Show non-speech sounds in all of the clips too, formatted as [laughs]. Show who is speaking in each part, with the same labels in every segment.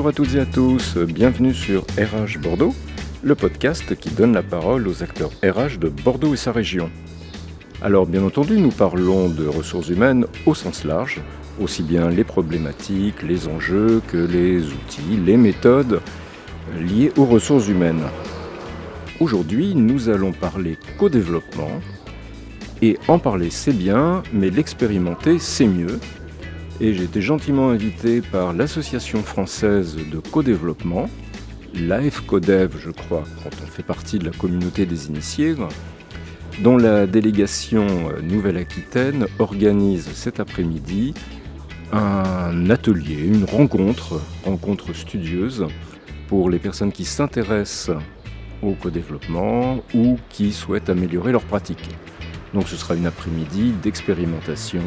Speaker 1: Bonjour à toutes et à tous, bienvenue sur RH Bordeaux, le podcast qui donne la parole aux acteurs RH de Bordeaux et sa région. Alors bien entendu, nous parlons de ressources humaines au sens large, aussi bien les problématiques, les enjeux que les outils, les méthodes liées aux ressources humaines. Aujourd'hui, nous allons parler co-développement. Et en parler, c'est bien, mais l'expérimenter, c'est mieux. Et j'ai été gentiment invité par l'Association française de co-développement, l'AFCODEV, je crois, quand on fait partie de la communauté des initiés, dont la délégation Nouvelle-Aquitaine organise cet après-midi un atelier, une rencontre, rencontre studieuse, pour les personnes qui s'intéressent au co-développement ou qui souhaitent améliorer leur pratique. Donc ce sera une après-midi d'expérimentation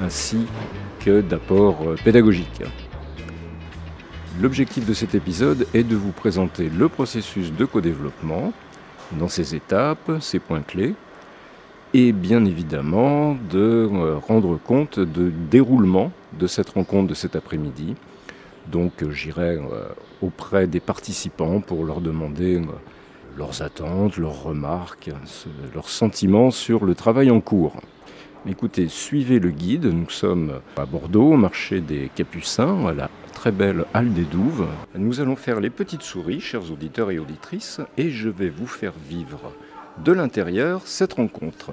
Speaker 1: ainsi que d'apports pédagogiques. L'objectif de cet épisode est de vous présenter le processus de co-développement dans ses étapes, ses points clés, et bien évidemment de rendre compte du déroulement de cette rencontre de cet après-midi, donc euh, j'irai euh, auprès des participants pour leur demander euh, leurs attentes, leurs remarques, leurs sentiments sur le travail en cours. Écoutez, suivez le guide. Nous sommes à Bordeaux, au marché des Capucins, à la très belle Halle des Douves. Nous allons faire les petites souris, chers auditeurs et auditrices, et je vais vous faire vivre de l'intérieur cette rencontre.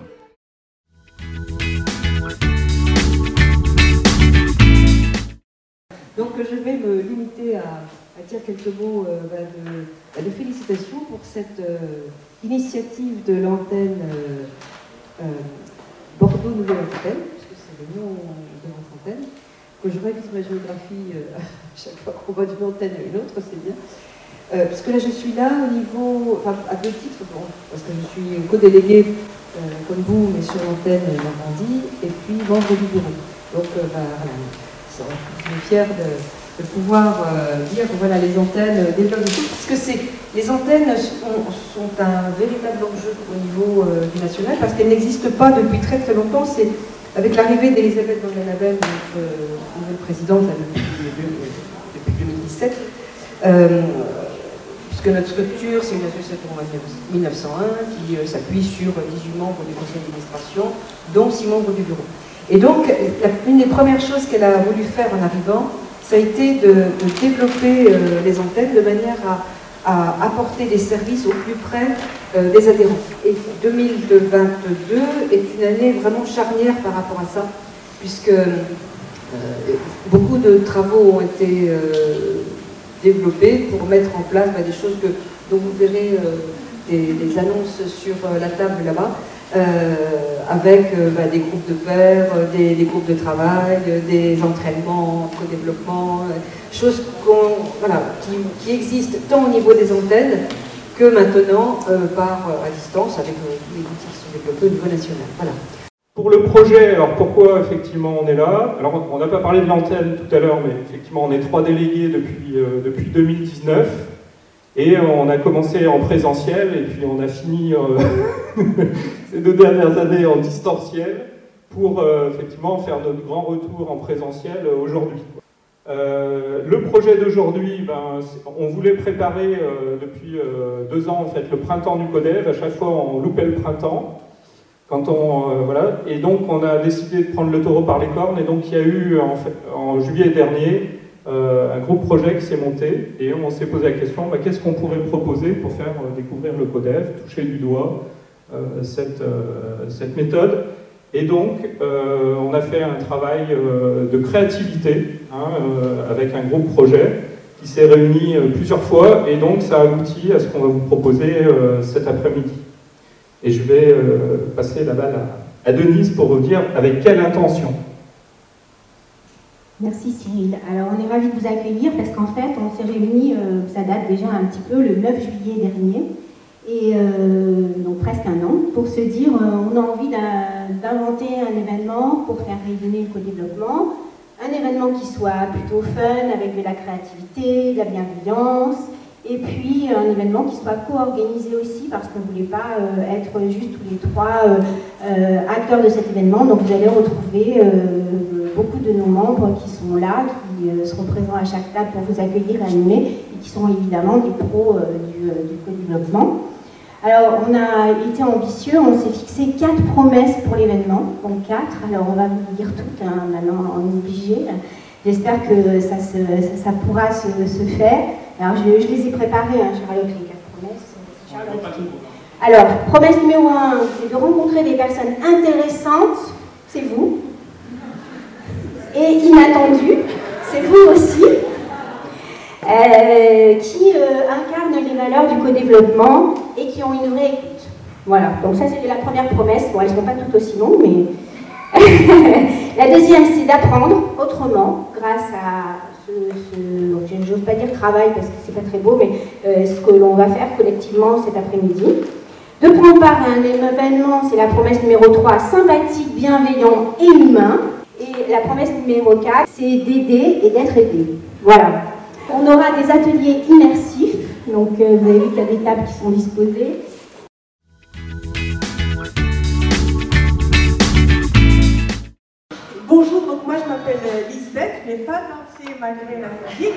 Speaker 2: Donc je vais me limiter à, dire quelques mots euh, bah, bah, de, félicitations pour cette euh, initiative de l'antenne euh, Bordeaux Nouvelle Antenne, puisque c'est le nom de notre antenne, que je révise ma géographie [laughs] à chaque fois qu'on va d'une antenne à une autre, c'est bien. parce que là, je suis là au niveau, enfin, à deux titres, parce que je suis co-déléguée comme vous, mais sur l'antenne Normandie, et puis membre du bureau. Donc, bah, voilà je suis fière de, pouvoir euh, dire que voilà, les antennes développent tout, puisque c'est, les antennes sont, un véritable enjeu au niveau euh, du national, parce qu'elles n'existent pas depuis très très longtemps. C'est avec l'arrivée d'Elisabeth Van notre euh, nouvelle présidente depuis, 2017, puisque notre structure, c'est une association en 1901 qui s'appuie sur 18 membres du conseil d'administration, dont 6 membres du bureau. Et donc, une des premières choses qu'elle a voulu faire en arrivant, ça a été de, développer euh, les antennes de manière à, apporter des services au plus près euh, des adhérents. Et 2022 est une année vraiment charnière par rapport à ça, puisque euh, beaucoup de travaux ont été développés pour mettre en place bah, des choses que, dont vous verrez des annonces sur la table là-bas. Euh, avec euh, bah, des groupes de pairs, euh, des, groupes de travail, des entraînements entre développement, choses voilà, qui, existent tant au niveau des antennes que maintenant par à distance avec les outils qui sont développés au niveau national. Voilà.
Speaker 3: Pour le projet, alors pourquoi effectivement on est là? Alors on n'a pas parlé de l'antenne tout à l'heure, mais effectivement on est trois délégués depuis, depuis 2019. Et on a commencé en présentiel et puis on a fini euh, [laughs] ces deux dernières années en distanciel pour euh, effectivement faire notre grand retour en présentiel euh, aujourd'hui. le projet d'aujourd'hui, ben, on voulait préparer depuis deux ans en fait le printemps du CODEV. À chaque fois, on loupait le printemps. Quand on, voilà. Et donc, on a décidé de prendre le taureau par les cornes. Et donc, il y a eu en, juillet dernier euh, un gros projet qui s'est monté et on s'est posé la question bah, qu'est-ce qu'on pourrait proposer pour faire euh, découvrir le CODEV, toucher du doigt euh, cette, méthode. Et donc, on a fait un travail de créativité hein, avec un gros projet qui s'est réuni plusieurs fois et donc ça a abouti à ce qu'on va vous proposer cet après-midi. Et je vais passer la balle à Denise pour vous dire avec quelle intention.
Speaker 4: Merci Cyril. Alors on est ravis de vous accueillir parce qu'en fait on s'est réunis, euh, ça date déjà un petit peu, le 9 juillet dernier, et euh, donc presque un an, pour se dire euh, on a envie d'inventer un événement pour faire rayonner le co-développement, un événement qui soit plutôt fun, avec de la créativité, de la bienveillance, et puis un événement qui soit co-organisé aussi parce qu'on ne voulait pas être juste tous les trois acteurs de cet événement. Donc vous allez retrouver beaucoup de nos membres qui sont là, qui seront présents à chaque table pour vous accueillir, animer, et qui sont évidemment des pros du, du co-développement. Alors, on a été ambitieux, on s'est fixé quatre promesses pour l'événement, donc quatre. Alors, on va vous dire toutes, hein, maintenant, on est obligé. J'espère que ça, ça, pourra se, faire. Alors, je, les ai préparées, hein, Charlotte, les quatre promesses. Alors, promesse numéro un, c'est de rencontrer des personnes intéressantes, c'est vous, et inattendues, c'est vous aussi, euh, qui euh, les valeurs du co-développement et qui ont une vraie écoute. Voilà, donc ça c'était la première promesse. Bon, elles ne sont pas toutes aussi longues, mais. [laughs] la deuxième, c'est d'apprendre autrement grâce à ce, ce j'ose pas dire travail parce que c'est pas très beau, mais euh, ce que l'on va faire collectivement cet après-midi. De prendre part à un événement, c'est la promesse numéro 3, sympathique, bienveillant et humain. Et la promesse numéro 4, c'est d'aider et d'être aidé. Voilà. On aura des ateliers immersifs donc euh, vous avez vu qu'il y a des tables qui sont disposées.
Speaker 5: Bonjour, donc moi je m'appelle Lisbeth, je n'ai pas dansé malgré la musique.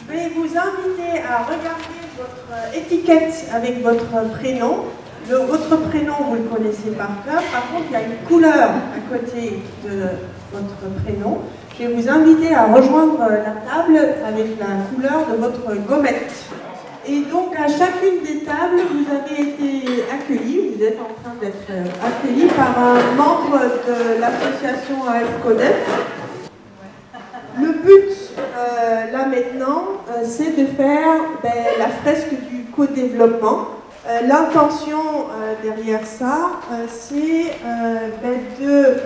Speaker 5: Je vais vous inviter à regarder votre étiquette avec votre prénom. Votre prénom, vous le connaissez par cœur. Par contre, il y a une couleur à côté de votre prénom. Je vais vous inviter à rejoindre la table avec la couleur de votre gommette. Et donc à chacune des tables, vous avez été accueillis, vous êtes en train d'être accueillis par un membre de l'association AFCODEF. Le but euh, là maintenant, euh, c'est de faire ben, la fresque du co-développement. Euh, l'intention derrière ça, c'est ben, de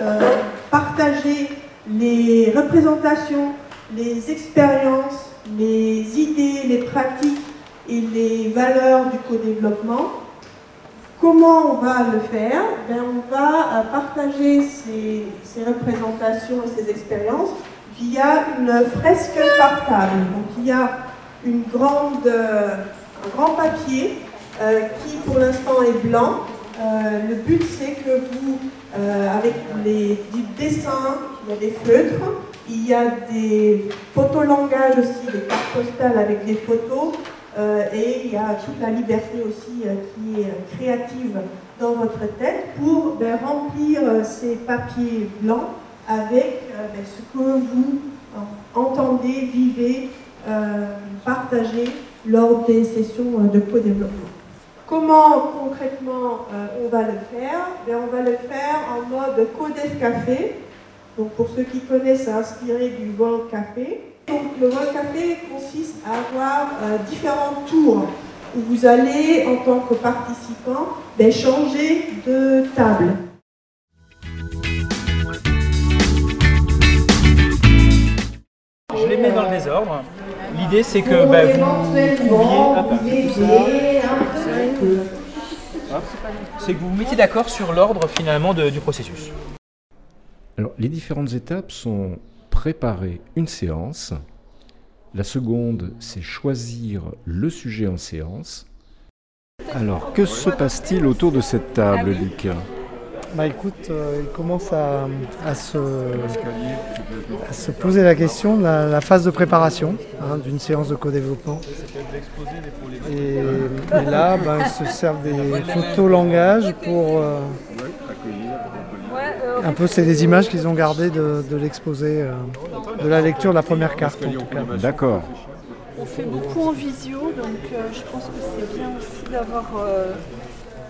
Speaker 5: partager les représentations, les expériences, les idées, les pratiques et les valeurs du co-développement. Comment on va le faire? Ben, On va euh, partager ces, représentations et ces expériences via une fresque par table. Donc il y a une grande, euh, un grand papier euh, qui pour l'instant est blanc. le but c'est que vous, avec les, du dessin, il y a des feutres, il y a des photolangages aussi, des cartes postales avec des photos, euh, et il y a toute la liberté aussi euh, qui est euh, créative dans votre tête pour ben, remplir ces papiers blancs avec ben, ce que vous entendez, vivez, partagez lors des sessions de co-développement. Comment concrètement on va le faire? Ben, On va le faire en mode Codef Café. Donc pour ceux qui connaissent, c'est inspiré du World Café. Donc le World Café consiste à avoir euh, différents tours où vous allez, en tant que participant, ben, changer de table.
Speaker 6: Je les mets dans le désordre. L'idée c'est que ben, vous c'est que vous vous mettez d'accord sur l'ordre finalement du processus.
Speaker 1: Alors, les différentes étapes sont préparer une séance. La seconde, c'est choisir le sujet en séance. Alors, que se passe-t-il autour de cette table, Luc
Speaker 7: bah écoute, euh, il commence à, se, se, poser la question de la, phase de préparation hein, d'une séance de co-développement. Et, là, bah, ils se servent des photos langage pour, euh, un peu, c'est des images qu'ils ont gardées de, l'exposé, euh, de la lecture de la première carte.
Speaker 1: D'accord.
Speaker 8: On fait beaucoup en visio, donc euh, je pense que c'est bien aussi d'avoir euh,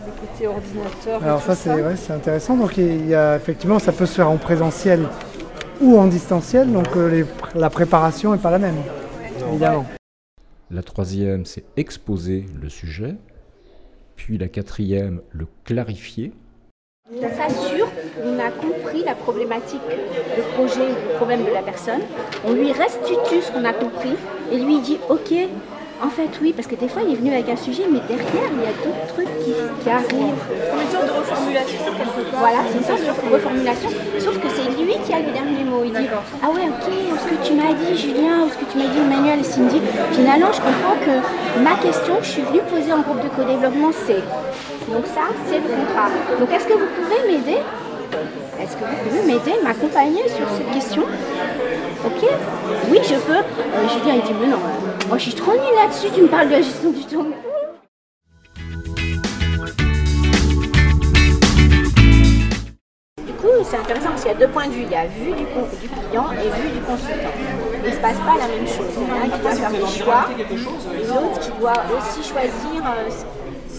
Speaker 8: côté ordinateur.
Speaker 7: Alors ça, c'est, c'est intéressant. Donc il y a, effectivement, ça peut se faire en présentiel ou en distanciel, donc la préparation n'est pas la même, évidemment.
Speaker 1: La troisième, c'est exposer le sujet. Puis la quatrième, le clarifier.
Speaker 9: On s'assure qu'on a compris la problématique, le projet, le problème de la personne. On lui restitue ce qu'on a compris et lui dit Ok, en fait, oui, parce que des fois, il est venu avec un sujet, mais derrière, il y a d'autres trucs qui, arrivent.
Speaker 8: Comme une sorte de reformulation, quelque part.
Speaker 9: Voilà, c'est une sorte de reformulation, sauf que c'est lui qui a le dernier mot. Il dit Ah ouais, ok, ce que tu m'as dit, Julien, ou ce que tu m'as dit, Emmanuel et Cindy, finalement, je comprends que ma question que je suis venue poser en groupe de co-développement, c'est donc ça, c'est le contrat. Donc est-ce que vous pouvez m'aider?
Speaker 4: Est-ce que vous pouvez m'aider, m'accompagner sur cette question? Ok Oui, je peux. Euh, dis, il dit, mais non, moi je suis trop nulle là-dessus, tu me parles de la gestion du temps. Du coup, c'est intéressant parce qu'il y a deux points de vue. Il y a vue du, client et vue du consultant. Il ne se passe pas la même chose. Il y en a un qui doit faire des choix, l'autre qui doit aussi choisir euh,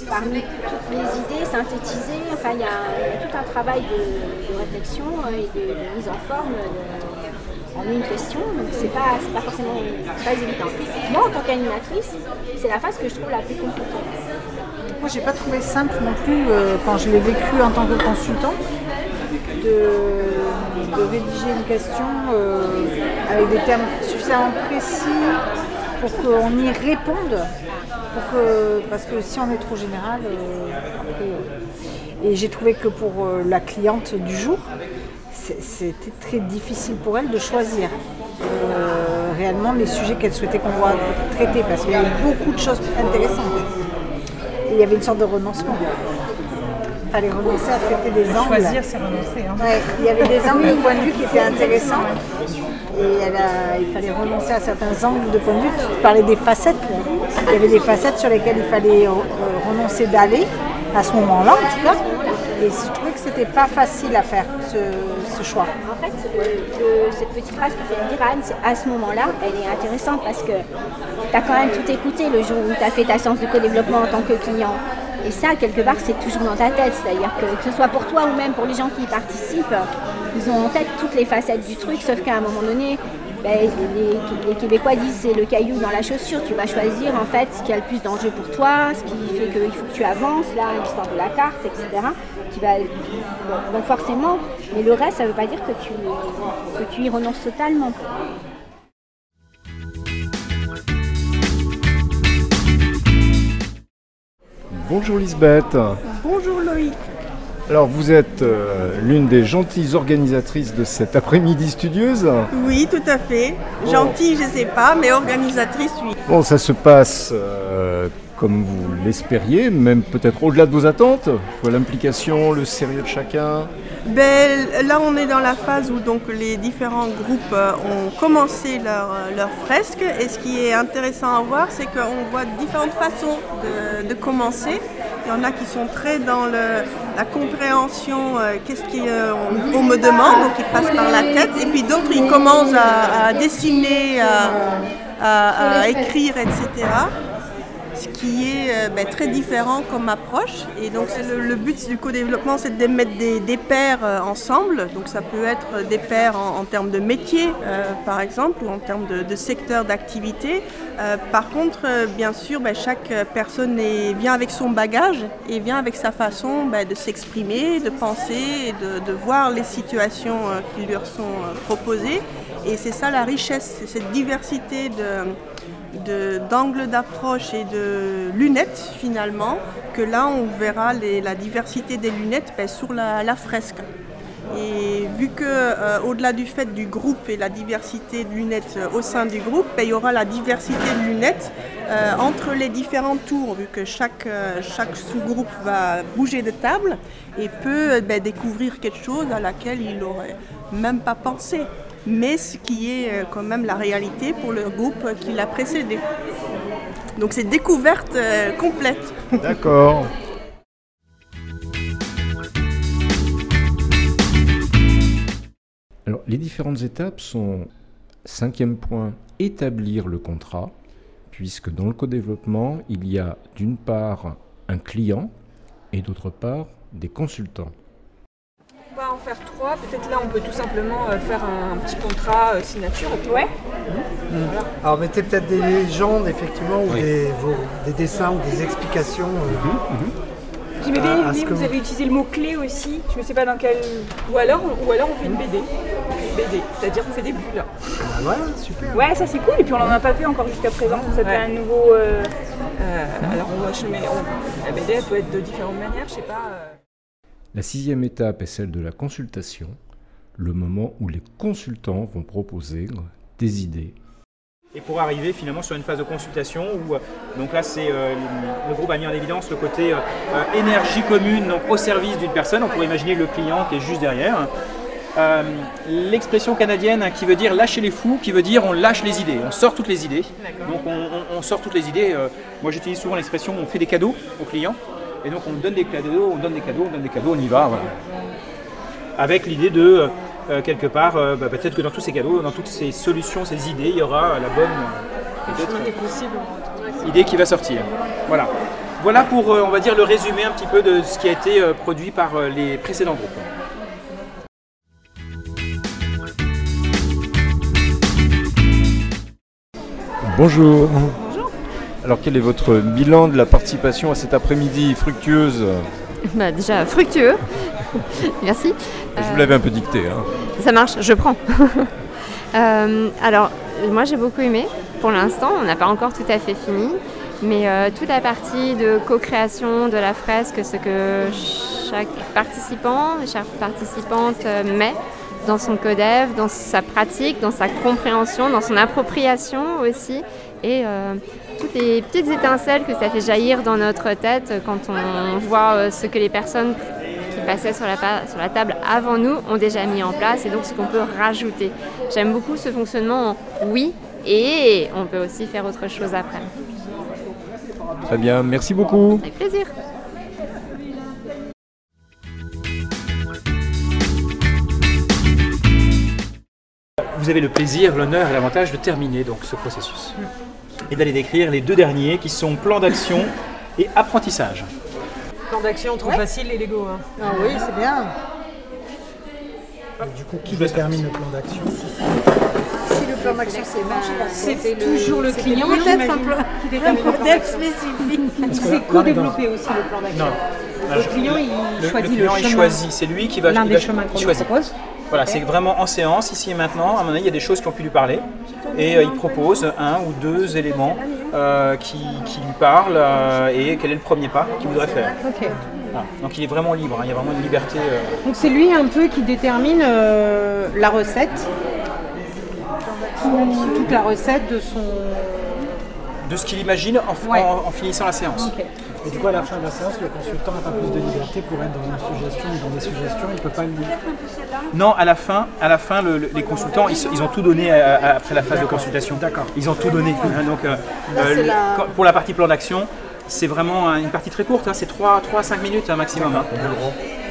Speaker 4: parmi toutes les idées, synthétiser. Enfin, il y a, tout un travail de, réflexion et de, mise en forme. de- en une question, donc c'est pas, pas forcément très évident. Moi, en tant qu'animatrice, c'est la phase que je trouve la plus compliquée.
Speaker 10: Moi, j'ai pas trouvé simple non plus euh, quand je l'ai vécu en tant que consultant de, rédiger une question euh, avec des termes suffisamment précis pour qu'on y réponde. Parce que si on est trop général, euh, et j'ai trouvé que pour la cliente du jour, c'était très difficile pour elle de choisir euh, réellement les sujets qu'elle souhaitait qu'on voit traiter parce qu'il y avait beaucoup de choses intéressantes. Et il y avait une sorte de renoncement. Il fallait renoncer à traiter des angles.
Speaker 11: Choisir, c'est renoncer. hein.
Speaker 10: Ouais, il y avait des angles de point de vue qui étaient intéressants. Et elle a- il fallait renoncer à certains angles de point de vue. Tu parlais des facettes. Il y avait des facettes sur lesquelles il fallait euh, renoncer d'aller, à ce moment-là en tout cas. Et c'était pas facile à faire, ce, choix.
Speaker 4: En fait, cette petite phrase que dire Anne, à ce moment-là, elle est intéressante parce que tu as quand même tout écouté le jour où tu as fait ta séance de co-développement en tant que client. Et ça, quelque part, c'est toujours dans ta tête. C'est-à-dire que, que ce soit pour toi ou même pour les gens qui y participent, ils ont en tête toutes les facettes du truc, sauf qu'à un moment donné, ben, les, les Québécois disent c'est le caillou dans la chaussure. Tu vas choisir en fait ce qui a le plus d'enjeu pour toi, ce qui fait qu'il faut que tu avances, là, l'histoire de la carte, etc. Qui va, bon, donc forcément, mais le reste, ça ne veut pas dire que tu, que tu y renonces totalement.
Speaker 1: Bonjour Lisbeth.
Speaker 5: Bonjour Loïc.
Speaker 1: Alors vous êtes euh, l'une des gentilles organisatrices de cet après-midi studieuse.
Speaker 5: Oui, tout à fait. Gentille, je sais pas, mais organisatrice, oui.
Speaker 1: Bon, ça se passe euh, comme vous l'espériez, même peut-être au-delà de vos attentes. L'implication, le sérieux de chacun.
Speaker 5: Ben, là, on est dans la phase où donc les différents groupes euh, ont commencé leur, leur fresque. Et ce qui est intéressant à voir, c'est qu'on voit différentes façons de, de commencer. Il y en a qui sont très dans le- la compréhension, euh, qu'est-ce qu'on on me demande, donc ils passent par la tête. Et puis d'autres, ils commencent à, à dessiner, à, à- à écrire, etc qui est euh, ben, très différent comme approche. Et donc le, but du co-développement, c'est de mettre des, des pairs euh, ensemble. Donc ça peut être des pairs en, termes de métier, euh, par exemple, ou en termes de, de secteur d'activité. Par contre, bien sûr, ben, chaque personne est- vient avec son bagage et vient avec sa façon ben, de s'exprimer, de penser de, de voir les situations qui leur sont proposées. Et c'est ça la richesse, cette diversité de- d'angles d'approche et de lunettes finalement, que là on verra la diversité des lunettes ben, sur la, fresque. Et vu que euh, au-delà du fait du groupe et la diversité de lunettes euh, au sein du groupe, ben, il y aura la diversité de lunettes euh, entre les différents tours, vu que chaque, sous-groupe va bouger de table et peut ben, découvrir quelque chose à laquelle il n'aurait même pas pensé mais ce qui est euh, quand même la réalité pour le groupe qui l'a précédé. Donc c'est découverte euh, complète.
Speaker 1: D'accord. Alors, les différentes étapes sont, cinquième point, établir le contrat, puisque dans le co-développement, il y a d'une part un client et d'autre part des consultants.
Speaker 11: En faire trois. Peut-être là, on peut tout simplement euh, faire un, petit contrat euh, signature. Et puis, ouais.
Speaker 7: Alors mettez peut-être des légendes effectivement ou des, vos- des dessins ou des explications. euh, ce
Speaker 11: l'idée,
Speaker 7: que
Speaker 11: vous
Speaker 7: vous-
Speaker 11: avez utilisé le mot-clé aussi. Je ne sais pas dans quel. Ou alors, ou alors on fait une BD. Une BD, c'est-à-dire on fait des bulles.
Speaker 7: bah voilà, super.
Speaker 11: Ouais, ça c'est cool. Et puis on n'en a pas fait encore jusqu'à présent. Ça fait un nouveau. euh, euh, alors on va, je mets, on- la BD elle peut être de différentes manières, je sais pas.
Speaker 1: La sixième étape est celle de la consultation, le moment où les consultants vont proposer des idées.
Speaker 6: Et pour arriver finalement sur une phase de consultation où, euh, donc là c'est euh, le groupe a mis en évidence le côté euh, énergie commune donc au service d'une personne. On pourrait imaginer le client qui est juste derrière. L'expression canadienne qui veut dire lâcher les fous, qui veut dire on lâche les idées, on sort toutes les idées. Donc on, sort toutes les idées. moi j'utilise souvent l'expression on fait des cadeaux aux clients. Et donc on donne des cadeaux, on donne des cadeaux, on donne des cadeaux, on y va. Avec l'idée de euh, quelque part, euh, bah, peut-être que dans tous ces cadeaux, dans toutes ces solutions, ces idées, il y aura la bonne euh, idée qui va sortir. Voilà. Voilà pour, on va dire, le résumé un petit peu de ce qui a été produit par les précédents groupes.
Speaker 1: Bonjour. Alors quel est votre bilan de la participation à cet après-midi fructueuse [laughs]
Speaker 12: bah, Déjà fructueux. [laughs] Merci.
Speaker 1: Je vous l'avais un peu dicté. Hein.
Speaker 12: Ça marche, je prends. [laughs] Euh, alors, moi j'ai beaucoup aimé. Pour l'instant, on n'a pas encore tout à fait fini. Mais euh, toute la partie de co-création de la fresque, ce que chaque participant, chaque participante euh, met dans son codev, dans sa pratique, dans sa compréhension, dans son appropriation aussi. Et toutes les petites étincelles que ça fait jaillir dans notre tête quand on voit ce que les personnes passaient sur la, sur la table avant nous ont déjà mis en place et donc ce qu'on peut rajouter. J'aime beaucoup ce fonctionnement en oui et on peut aussi faire autre chose après.
Speaker 1: Très bien, merci beaucoup.
Speaker 12: Avec plaisir.
Speaker 6: Vous avez le plaisir, l'honneur et l'avantage de terminer donc ce processus et d'aller décrire les deux derniers qui sont plan d'action et apprentissage.
Speaker 10: Plan d'action trop facile les Lego. Hein.
Speaker 5: Ah oui, c'est bien.
Speaker 7: du coup, qui détermine le plan d'action
Speaker 5: Si le plan d'action c'est c'est toujours le client.
Speaker 10: Peut-être un plan qui détermine le plan spécifique. C'est co-développer aussi le plan d'action. Le client, il choisit le,
Speaker 6: client, il choisit. C'est lui qui va,
Speaker 10: l'un des chemins qu'on propose.
Speaker 6: Voilà, c'est vraiment en séance, ici et maintenant. À un moment donné, il y a des choses qui ont pu lui parler. Et euh, il propose un ou deux éléments euh, qui, lui parlent euh, et quel est le premier pas qu'il voudrait faire. Donc il est vraiment libre, hein. il y a vraiment une liberté.
Speaker 10: Donc c'est lui un peu qui détermine la recette, toute la recette de son.
Speaker 6: De ce qu'il imagine en, finissant la séance.
Speaker 7: Et du coup, à la fin de la séance, le consultant n'a pas plus de liberté pour être dans une suggestion ou dans des suggestions, il ne peut pas le dire.
Speaker 6: Non, à la fin, à la fin les consultants, ils, ont tout donné après la phase de consultation. D'accord. Ils ont tout donné. Hein, donc, euh, euh, pour la partie plan d'action, c'est vraiment une partie très courte, hein, c'est 3, 3 à 5 minutes un maximum. Hein.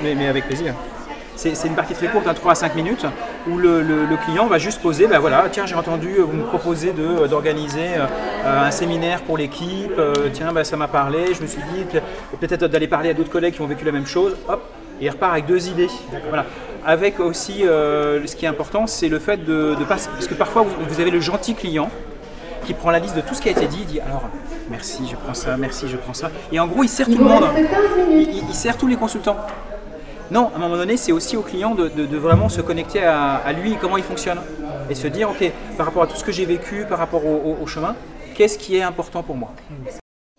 Speaker 6: Mais, mais avec plaisir. C'est une partie très courte, 3 à 5 minutes, où le, client va juste poser, ben voilà, tiens, j'ai entendu, vous me proposez d'organiser euh, un séminaire pour l'équipe, euh, tiens, ben, ça m'a parlé, je me suis dit peut-être d'aller parler à d'autres collègues qui ont vécu la même chose, hop, et il repart avec deux idées. Voilà. Avec aussi, euh, ce qui est important, c'est le fait de, de passer, parce que parfois vous, avez le gentil client qui prend la liste de tout ce qui a été dit, il dit alors merci, je prends ça, merci, je prends ça. Et en gros, il sert tout le monde. il, sert tous les consultants. Non, à un moment donné, c'est aussi au client de, vraiment se connecter à, lui, comment il fonctionne. Et se dire, ok, par rapport à tout ce que j'ai vécu, par rapport au, chemin, qu'est-ce qui est important pour moi?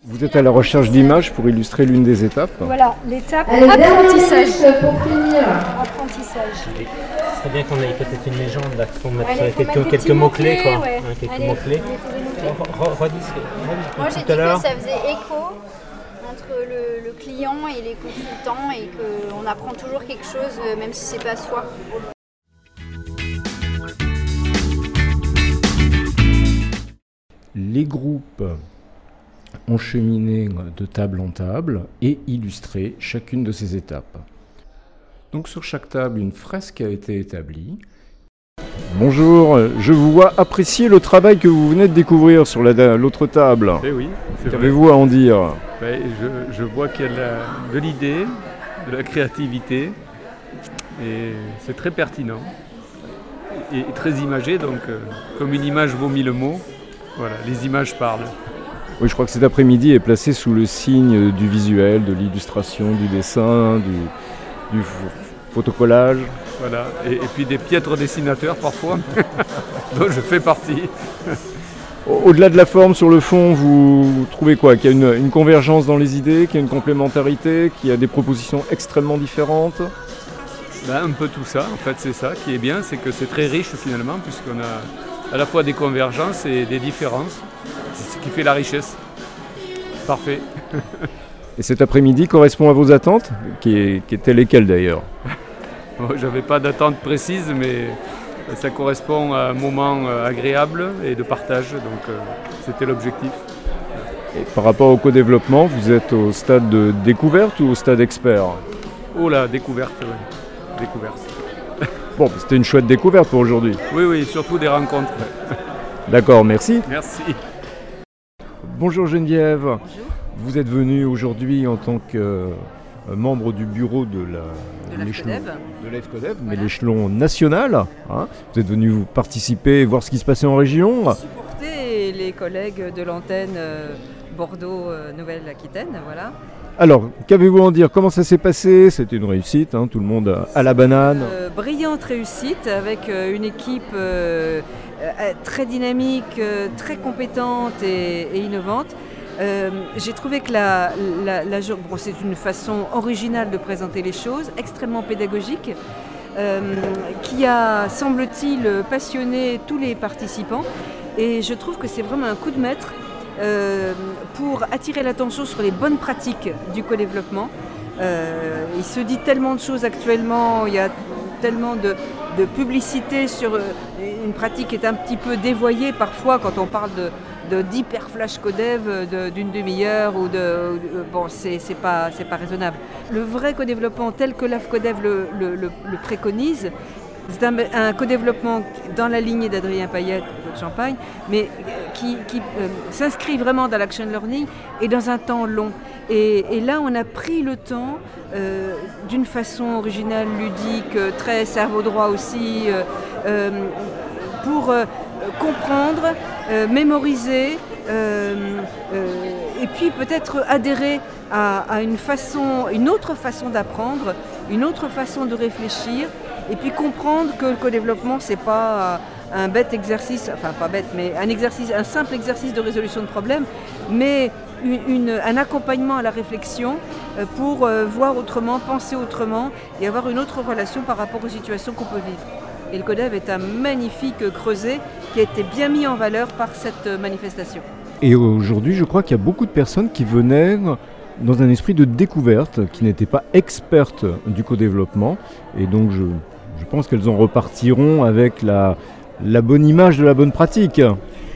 Speaker 1: Vous êtes à la recherche d'images pour illustrer l'une des étapes.
Speaker 8: Voilà, l'étape apprentissage. Pour finir.
Speaker 13: Apprentissage. Ce serait bien qu'on ait peut-être une légende là, pour mettre quelques, quelques mots-clés. Quoi. Hein, quelques mots-clés.
Speaker 9: Moi j'ai dit que ça faisait écho entre le, client et les consultants et qu'on apprend toujours quelque chose, euh, même si c'est pas soi.
Speaker 1: Les groupes ont cheminé de table en table et illustré chacune de ces étapes. Donc sur chaque table, une fresque a été établie Bonjour, je vous vois apprécier le travail que vous venez de découvrir sur l'autre table.
Speaker 14: Eh oui,
Speaker 1: Qu'avez-vous à en dire
Speaker 14: ben, je, vois qu'il y a de l'idée, de la créativité, et c'est très pertinent et, très imagé, donc euh, comme une image vaut mille mots, voilà, les images parlent.
Speaker 1: Oui, je crois que cet après-midi est placé sous le signe du visuel, de l'illustration, du dessin, du, du photocollage.
Speaker 14: Voilà, et, puis des piètres dessinateurs parfois, [laughs] dont je fais partie.
Speaker 1: Au-delà de la forme, sur le fond, vous trouvez quoi? Qu'il y a une, convergence dans les idées, qu'il y a une complémentarité, qu'il y a des propositions extrêmement différentes?
Speaker 14: Ben, Un peu tout ça, en fait, c'est ça qui est bien, c'est que c'est très riche finalement, puisqu'on a à la fois des convergences et des différences. C'est ce qui fait la richesse. Parfait.
Speaker 1: Et cet après-midi correspond à vos attentes, qui, étaient lesquelles d'ailleurs? [laughs]
Speaker 14: J'avais pas d'attente précise, mais ça correspond à un moment euh, agréable et de partage, donc euh, c'était l'objectif.
Speaker 1: Et par rapport au co-développement, vous êtes au stade de découverte ou au stade expert?
Speaker 14: Oh là, découverte, oui. Découverte. [laughs]
Speaker 1: Bon, c'était une chouette découverte pour aujourd'hui.
Speaker 14: Oui, oui, surtout des rencontres. [laughs]
Speaker 1: D'accord, merci.
Speaker 14: Merci.
Speaker 1: Bonjour Geneviève.
Speaker 2: Bonjour.
Speaker 1: Vous êtes venue aujourd'hui en tant que membre du bureau de la
Speaker 2: de
Speaker 1: l'EFCODEV, mais l'échelon national. Hein. Vous êtes venu vous participer, voir ce qui se passait en région.
Speaker 2: Supporter les collègues de l'antenne euh, Bordeaux-Nouvelle-Aquitaine, euh, voilà.
Speaker 1: Alors, qu'avez-vous en dire? Comment ça s'est passé? C'était une réussite, hein, tout le monde à la banane.
Speaker 2: brillante réussite avec une équipe très dynamique, très compétente et innovante. Euh, j'ai trouvé que la, c'est une façon originale de présenter les choses, extrêmement pédagogique, euh, qui a, semble-t-il, passionné tous les participants. Et je trouve que c'est vraiment un coup de maître euh, pour attirer l'attention sur les bonnes pratiques du co-développement. il se dit tellement de choses actuellement, il y a tellement de, de publicité sur une pratique qui est un petit peu dévoyée parfois quand on parle de, d'hyper flash codev d'une demi-heure ou de, bon c'est pas pas raisonnable. Le vrai co-développement tel que l'AFCODEV le, le, préconise, c'est un, co-développement dans la lignée d'Adrien Payette de Champagne, mais qui, euh, s'inscrit vraiment dans l'action learning et dans un temps long. Et, là, on a pris le temps, euh, d'une façon originale, ludique, très cerveau droit aussi, euh, pour comprendre, euh, mémoriser euh, euh, et puis peut-être adhérer à, une, façon, une autre façon d'apprendre, une autre façon de réfléchir et puis comprendre que le co-développement, c'est pas un bête exercice, enfin pas bête, mais un simple exercice de résolution de problèmes, mais un accompagnement à la réflexion pour voir autrement, penser autrement et avoir une autre relation par rapport aux situations qu'on peut vivre. Et le CODEV est un magnifique creuset qui a été bien mis en valeur par cette manifestation.
Speaker 1: Et aujourd'hui, je crois qu'il y a beaucoup de personnes qui venaient dans un esprit de découverte, qui n'étaient pas expertes du co-développement. Et donc, je, pense qu'elles en repartiront avec la, la bonne image de la bonne pratique.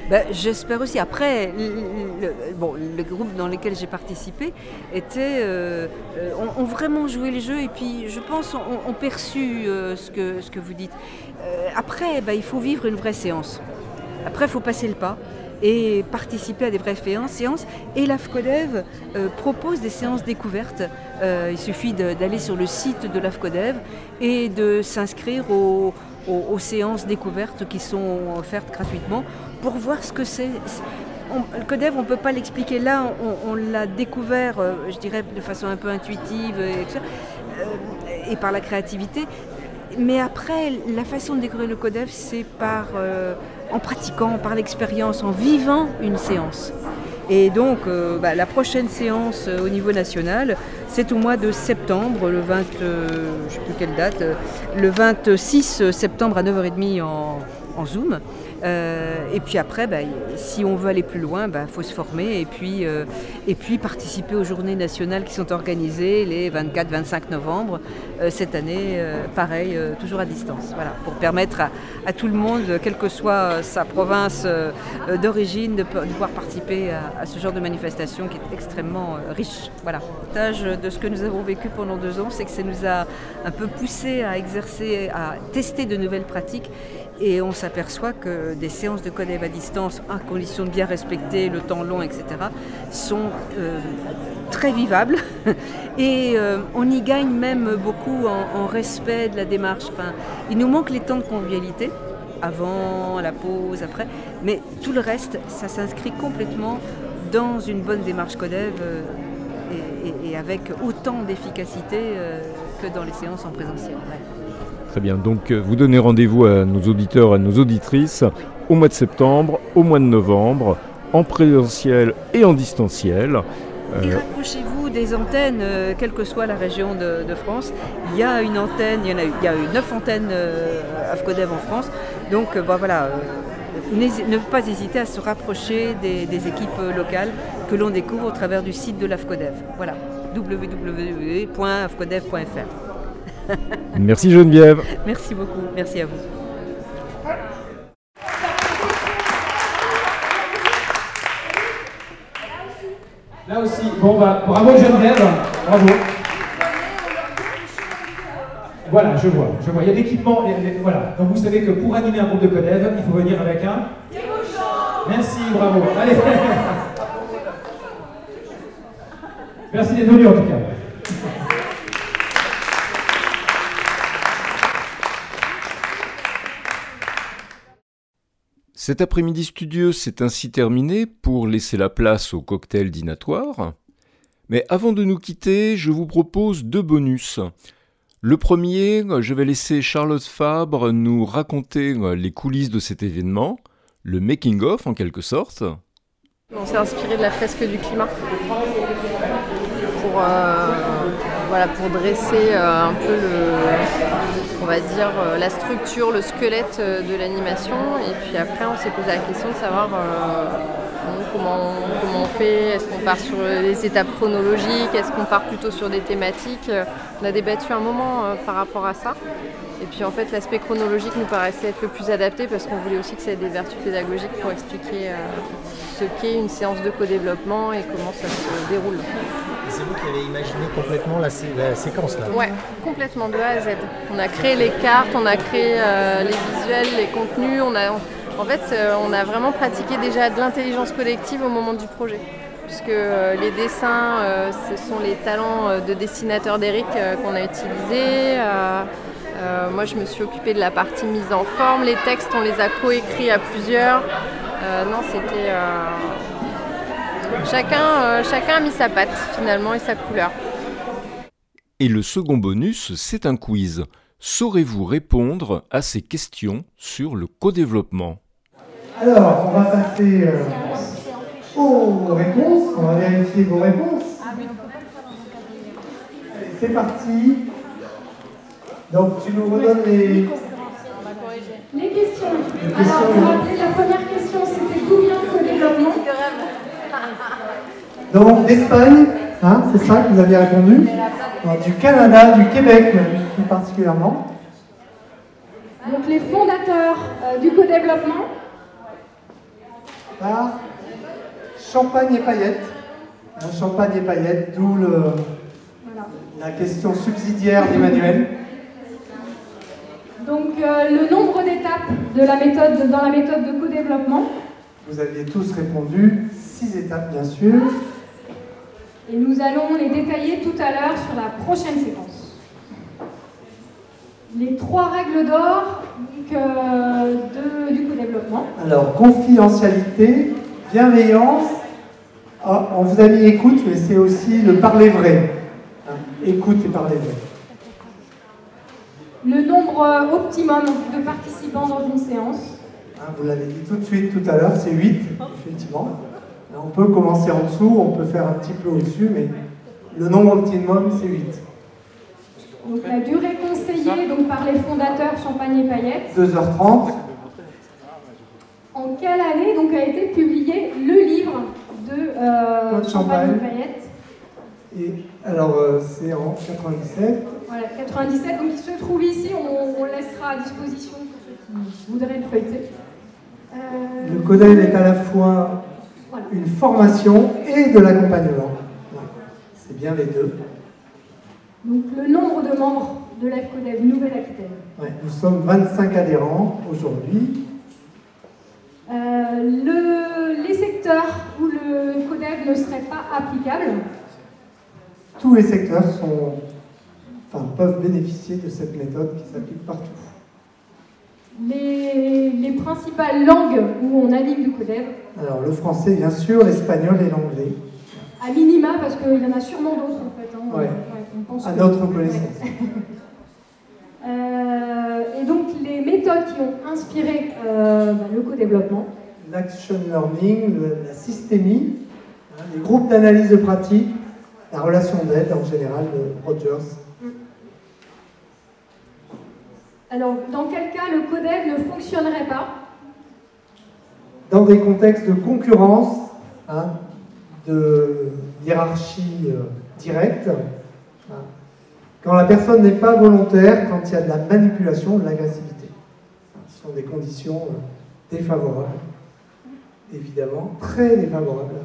Speaker 2: Ben, j'espère aussi. Après, le, bon, le groupe dans lequel j'ai participé était, euh, euh, ont, vraiment joué le jeu et puis je pense ont, perçu euh, ce, que, vous dites. après, ben, il faut vivre une vraie séance. Après, il faut passer le pas et participer à des vraies séances. Et l'AFCODEV propose des séances découvertes. il suffit d'aller sur le site de l'AFCODEV et de s'inscrire aux, séances découvertes qui sont offertes gratuitement pour voir ce que c'est. le CODEV, on ne peut pas l'expliquer là, on, l'a découvert, euh, je dirais, de façon un peu intuitive et, euh, et par la créativité. Mais après, la façon de découvrir le CODEV, c'est par, euh, en pratiquant, par l'expérience, en vivant une séance. Et donc, euh, bah, la prochaine séance euh, au niveau national, c'est au mois de septembre, le 20, euh, je sais plus quelle date, le 26 septembre à 9h30 en, en Zoom. Euh, et puis après, bah, si on veut aller plus loin, il bah, faut se former et puis, euh, et puis participer aux journées nationales qui sont organisées les 24-25 novembre. Euh, cette année, pareil, toujours à distance. Voilà, pour permettre à, tout le monde, quelle que soit sa province d'origine, de, pouvoir participer à, ce genre de manifestation qui est extrêmement riche. Voilà. de ce que nous avons vécu pendant deux ans, c'est que ça nous a un peu poussé à exercer, à tester de nouvelles pratiques et on s'aperçoit que des séances de codev à distance, à condition de bien respecter le temps long, etc., sont euh, très vivables. [laughs] Et euh, on y gagne même beaucoup en, respect de la démarche. Enfin, il nous manque les temps de convivialité, avant, la pause, après. Mais tout le reste, ça s'inscrit complètement dans une bonne démarche codev euh, et, avec autant d'efficacité que dans les séances en présentiel.
Speaker 1: Très bien, donc euh, vous donnez rendez-vous à nos auditeurs, à nos auditrices au mois de septembre, au mois de novembre, en présentiel et en distanciel.
Speaker 2: Et euh, rapprochez-vous des antennes, euh, quelle que soit la région de, France. Il y a une antenne, il y, a, eu neuf antennes AFCODEV en France. Donc bah, voilà, ne pas hésiter à se rapprocher des, des équipes locales que l'on découvre au travers du site de l'AFCODEV. Voilà, www.afcodev.fr. [laughs]
Speaker 1: Merci Geneviève.
Speaker 2: Merci beaucoup, merci à vous.
Speaker 15: Là aussi, bon bah bravo Geneviève, bravo. Voilà, je vois, je vois. Il y a l'équipement, voilà. Donc vous savez que pour animer un groupe de Codev, il faut venir avec un. Merci, bravo. Allez. [laughs] Merci d'être venu en tout cas.
Speaker 1: Cet après-midi studieux s'est ainsi terminé pour laisser la place au cocktail dînatoire. Mais avant de nous quitter, je vous propose deux bonus. Le premier, je vais laisser Charlotte Fabre nous raconter les coulisses de cet événement, le making-of en quelque sorte.
Speaker 16: On s'est inspiré de la fresque du climat pour, euh, voilà, pour dresser euh, un peu le, on va dire, euh, la structure, le squelette de l'animation. Et puis après, on s'est posé la question de savoir comment, comment on fait, est-ce qu'on part sur les étapes chronologiques, est-ce qu'on part plutôt sur des thématiques? On a débattu un moment par rapport à ça. Et puis en fait, l'aspect chronologique nous paraissait être le plus adapté parce qu'on voulait aussi que ça ait des vertus pédagogiques pour expliquer ce qu'est une séance de co-développement et comment ça se déroule.
Speaker 17: C'est vous qui avez imaginé complètement la, séquence là
Speaker 16: Ouais, complètement de A à Z. On a créé les cartes, on a créé euh, les visuels, les contenus. On a, en fait, euh, on a vraiment pratiqué déjà de l'intelligence collective au moment du projet. Puisque euh, les dessins, ce sont les talents de dessinateur d'Eric qu'on a utilisés. moi, je me suis occupée de la partie mise en forme. Les textes, on les a coécrits à plusieurs. non, c'était Chacun, euh, chacun a mis sa patte finalement et sa couleur.
Speaker 1: Et le second bonus, c'est un quiz. Saurez-vous répondre à ces questions sur le co-développement?
Speaker 7: Alors, on va passer euh, aux réponses. On va vérifier vos réponses. c'est parti. Donc, tu nous redonnes les...
Speaker 18: Les questions. Les questions Alors, vous rappelez, la première question, c'était d'où vient le co-développement
Speaker 7: donc d'Espagne, hein, c'est ça que vous aviez répondu Du Canada, du Québec plus particulièrement.
Speaker 18: Donc les fondateurs euh, du co-développement
Speaker 7: Par Champagne et paillettes. Hein, Champagne et paillettes, d'où la question subsidiaire d'Emmanuel.
Speaker 18: Donc euh, le nombre d'étapes de la méthode, dans la méthode de co-développement
Speaker 7: Vous aviez tous répondu six étapes bien sûr.
Speaker 18: Et nous allons les détailler tout à l'heure sur la prochaine séquence. Les trois règles d'or euh, du co-développement.
Speaker 7: Alors, confidentialité, bienveillance. Ah, on vous a mis écoute, mais c'est aussi le parler vrai. Hein, écoute et parler vrai.
Speaker 18: Le nombre euh, optimum de participants dans une séance.
Speaker 7: Hein, vous l'avez dit tout de suite tout à l'heure, c'est 8, effectivement. On peut commencer en dessous, on peut faire un petit peu au-dessus, mais le nombre optimum, c'est 8.
Speaker 18: Donc la durée conseillée donc, par les fondateurs Champagne et Paillettes
Speaker 7: 2h30.
Speaker 18: En quelle année donc, a été publié le livre de euh, Champagne, et Paillettes?
Speaker 7: Et alors, euh, c'est en 97.
Speaker 18: Voilà, 97. Donc, il se trouve ici. On, on laissera à disposition pour ceux qui voudraient le feuilleter.
Speaker 7: Euh... Le codel est à la fois une formation et de l'accompagnement. C'est bien les deux.
Speaker 18: Donc le nombre de membres de l'AFCODEV Nouvelle-Aquitaine.
Speaker 7: nous sommes 25 adhérents aujourd'hui.
Speaker 18: Euh, les secteurs où le CODEV ne serait pas applicable
Speaker 7: Tous les secteurs sont, enfin, peuvent bénéficier de cette méthode qui s'applique partout.
Speaker 18: Les, les, principales langues où on anime du CODEV
Speaker 7: alors le français, bien sûr, l'espagnol et l'anglais.
Speaker 18: À minima, parce qu'il y en a sûrement d'autres en fait. Hein.
Speaker 7: Ouais. à notre connaissance. [laughs]
Speaker 18: euh, et donc les méthodes qui ont inspiré euh, bah, le co-développement.
Speaker 7: L'action learning, la systémie, hein, les groupes d'analyse de pratique, la relation d'aide en général de Rogers.
Speaker 18: Alors, dans quel cas le codev ne fonctionnerait pas
Speaker 7: dans des contextes de concurrence, hein, de hiérarchie euh, directe, hein, quand la personne n'est pas volontaire, quand il y a de la manipulation, de l'agressivité. Ce sont des conditions euh, défavorables, évidemment, très défavorables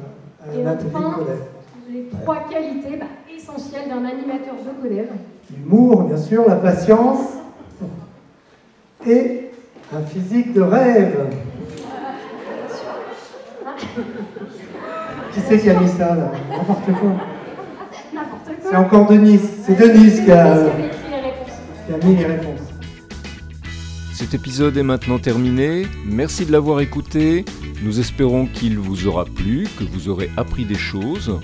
Speaker 7: à,
Speaker 18: Et
Speaker 7: un
Speaker 18: enfin,
Speaker 7: Codev.
Speaker 18: les trois qualités bah, essentielles d'un animateur de Codev.
Speaker 7: L'humour, bien sûr, la patience et un physique de rêve. Qui c'est qui a mis ça là
Speaker 18: N'importe quoi.
Speaker 7: C'est encore Denise. C'est Denise qui a,
Speaker 18: Qui a écrit les réponses.
Speaker 7: qui a mis les réponses.
Speaker 1: Cet épisode est maintenant terminé. Merci de l'avoir écouté. Nous espérons qu'il vous aura plu, que vous aurez appris des choses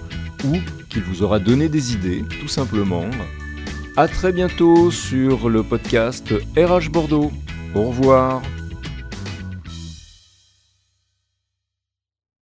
Speaker 1: ou qu'il vous aura donné des idées, tout simplement. À très bientôt sur le podcast RH Bordeaux. Au revoir.